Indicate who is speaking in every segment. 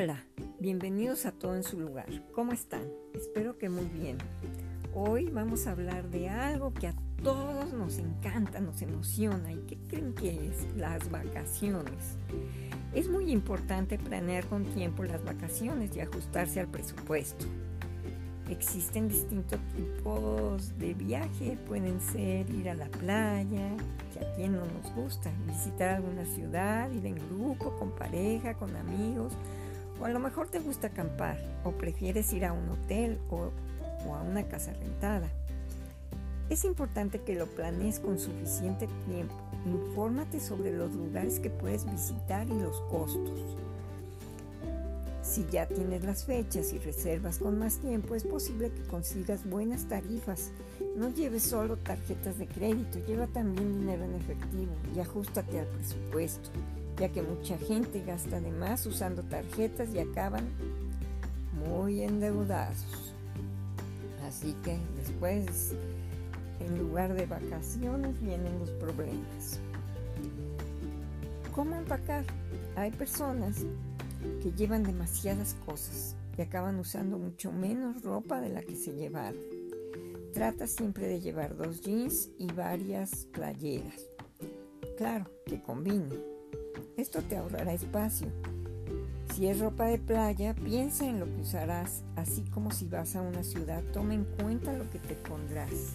Speaker 1: Hola, bienvenidos a Todo en su lugar. ¿Cómo están? Espero que muy bien. Hoy vamos a hablar de algo que a todos nos encanta, nos emociona y que creen que es las vacaciones. Es muy importante planear con tiempo las vacaciones y ajustarse al presupuesto. Existen distintos tipos de viaje, pueden ser ir a la playa, que a quien no nos gusta, visitar alguna ciudad, ir en grupo, con pareja, con amigos, o a lo mejor te gusta acampar, o prefieres ir a un hotel o, a una casa rentada. Es importante que lo planees con suficiente tiempo. Infórmate sobre los lugares que puedes visitar y los costos. Si ya tienes las fechas y reservas con más tiempo, es posible que consigas buenas tarifas. No lleves solo tarjetas de crédito, lleva también dinero en efectivo y ajustate al presupuesto, ya que mucha gente gasta de más usando tarjetas y acaban muy endeudados. Así que después, en lugar de vacaciones, vienen los problemas. ¿Cómo empacar? Hay personas que llevan demasiadas cosas y acaban usando mucho menos ropa de la que se llevaron. Trata siempre de llevar dos jeans y varias playeras. Claro, que combine. Esto te ahorrará espacio. Si es ropa de playa, piensa en lo que usarás, así como si vas a una ciudad, toma en cuenta lo que te pondrás.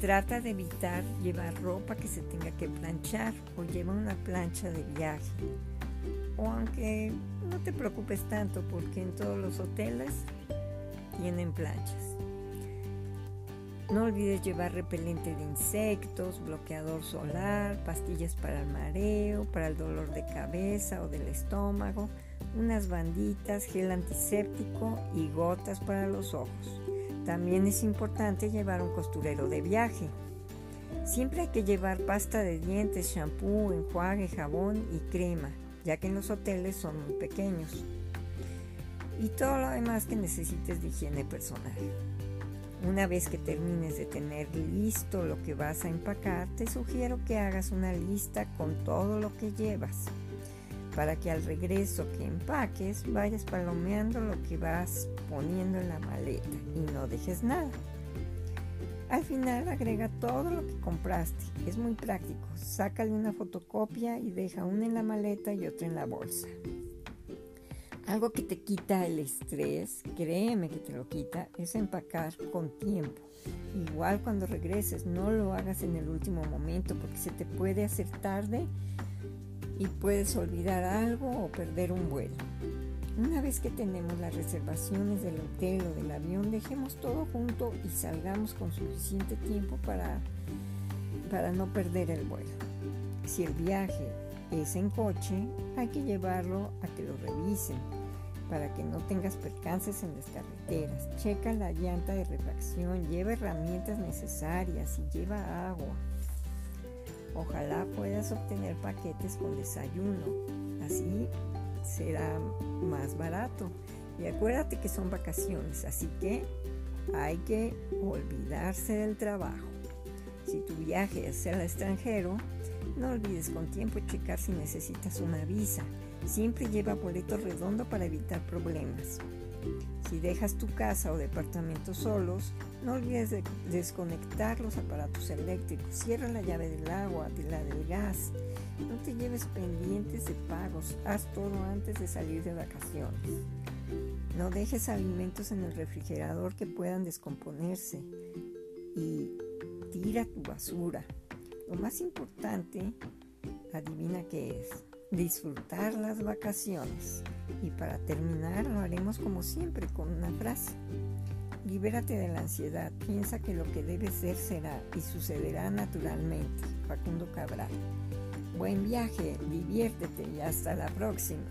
Speaker 1: Trata de evitar llevar ropa que se tenga que planchar o lleva una plancha de viaje o aunque no te preocupes tanto porque en todos los hoteles tienen planchas. No olvides llevar repelente de insectos, bloqueador solar, pastillas para el mareo, para el dolor de cabeza o del estómago, unas banditas, gel antiséptico y gotas para los ojos. También es importante llevar un costurero de viaje. Siempre hay que llevar pasta de dientes, shampoo, enjuague, jabón y crema ya que en los hoteles son muy pequeños. Y todo lo demás que necesites de higiene personal. Una vez que termines de tener listo lo que vas a empacar, te sugiero que hagas una lista con todo lo que llevas, para que al regreso que empaques vayas palomeando lo que vas poniendo en la maleta y no dejes nada. Al final agrega todo lo que compraste. Es muy práctico. Sácale una fotocopia y deja una en la maleta y otra en la bolsa. Algo que te quita el estrés, créeme que te lo quita, es empacar con tiempo. Igual cuando regreses, no lo hagas en el último momento porque se te puede hacer tarde y puedes olvidar algo o perder un vuelo. Una vez que tenemos las reservaciones del hotel o del avión, dejemos todo junto y salgamos con suficiente tiempo para, para no perder el vuelo. Si el viaje es en coche, hay que llevarlo a que lo revisen para que no tengas percances en las carreteras. Checa la llanta de refacción, lleva herramientas necesarias y lleva agua. Ojalá puedas obtener paquetes con desayuno. Así será más barato. Y acuérdate que son vacaciones, así que hay que olvidarse del trabajo. Si tu viaje es al extranjero, no olvides con tiempo checar si necesitas una visa. Siempre lleva boleto redondo para evitar problemas. Si dejas tu casa o departamento solos, no olvides de desconectar los aparatos eléctricos. Cierra la llave del agua, de la del gas. No te lleves pendientes de pagos. Haz todo antes de salir de vacaciones. No dejes alimentos en el refrigerador que puedan descomponerse. Y tira tu basura. Lo más importante, adivina qué es disfrutar las vacaciones. Y para terminar lo haremos como siempre con una frase. Libérate de la ansiedad, piensa que lo que debe ser será y sucederá naturalmente. Facundo Cabral. Buen viaje, diviértete y hasta la próxima.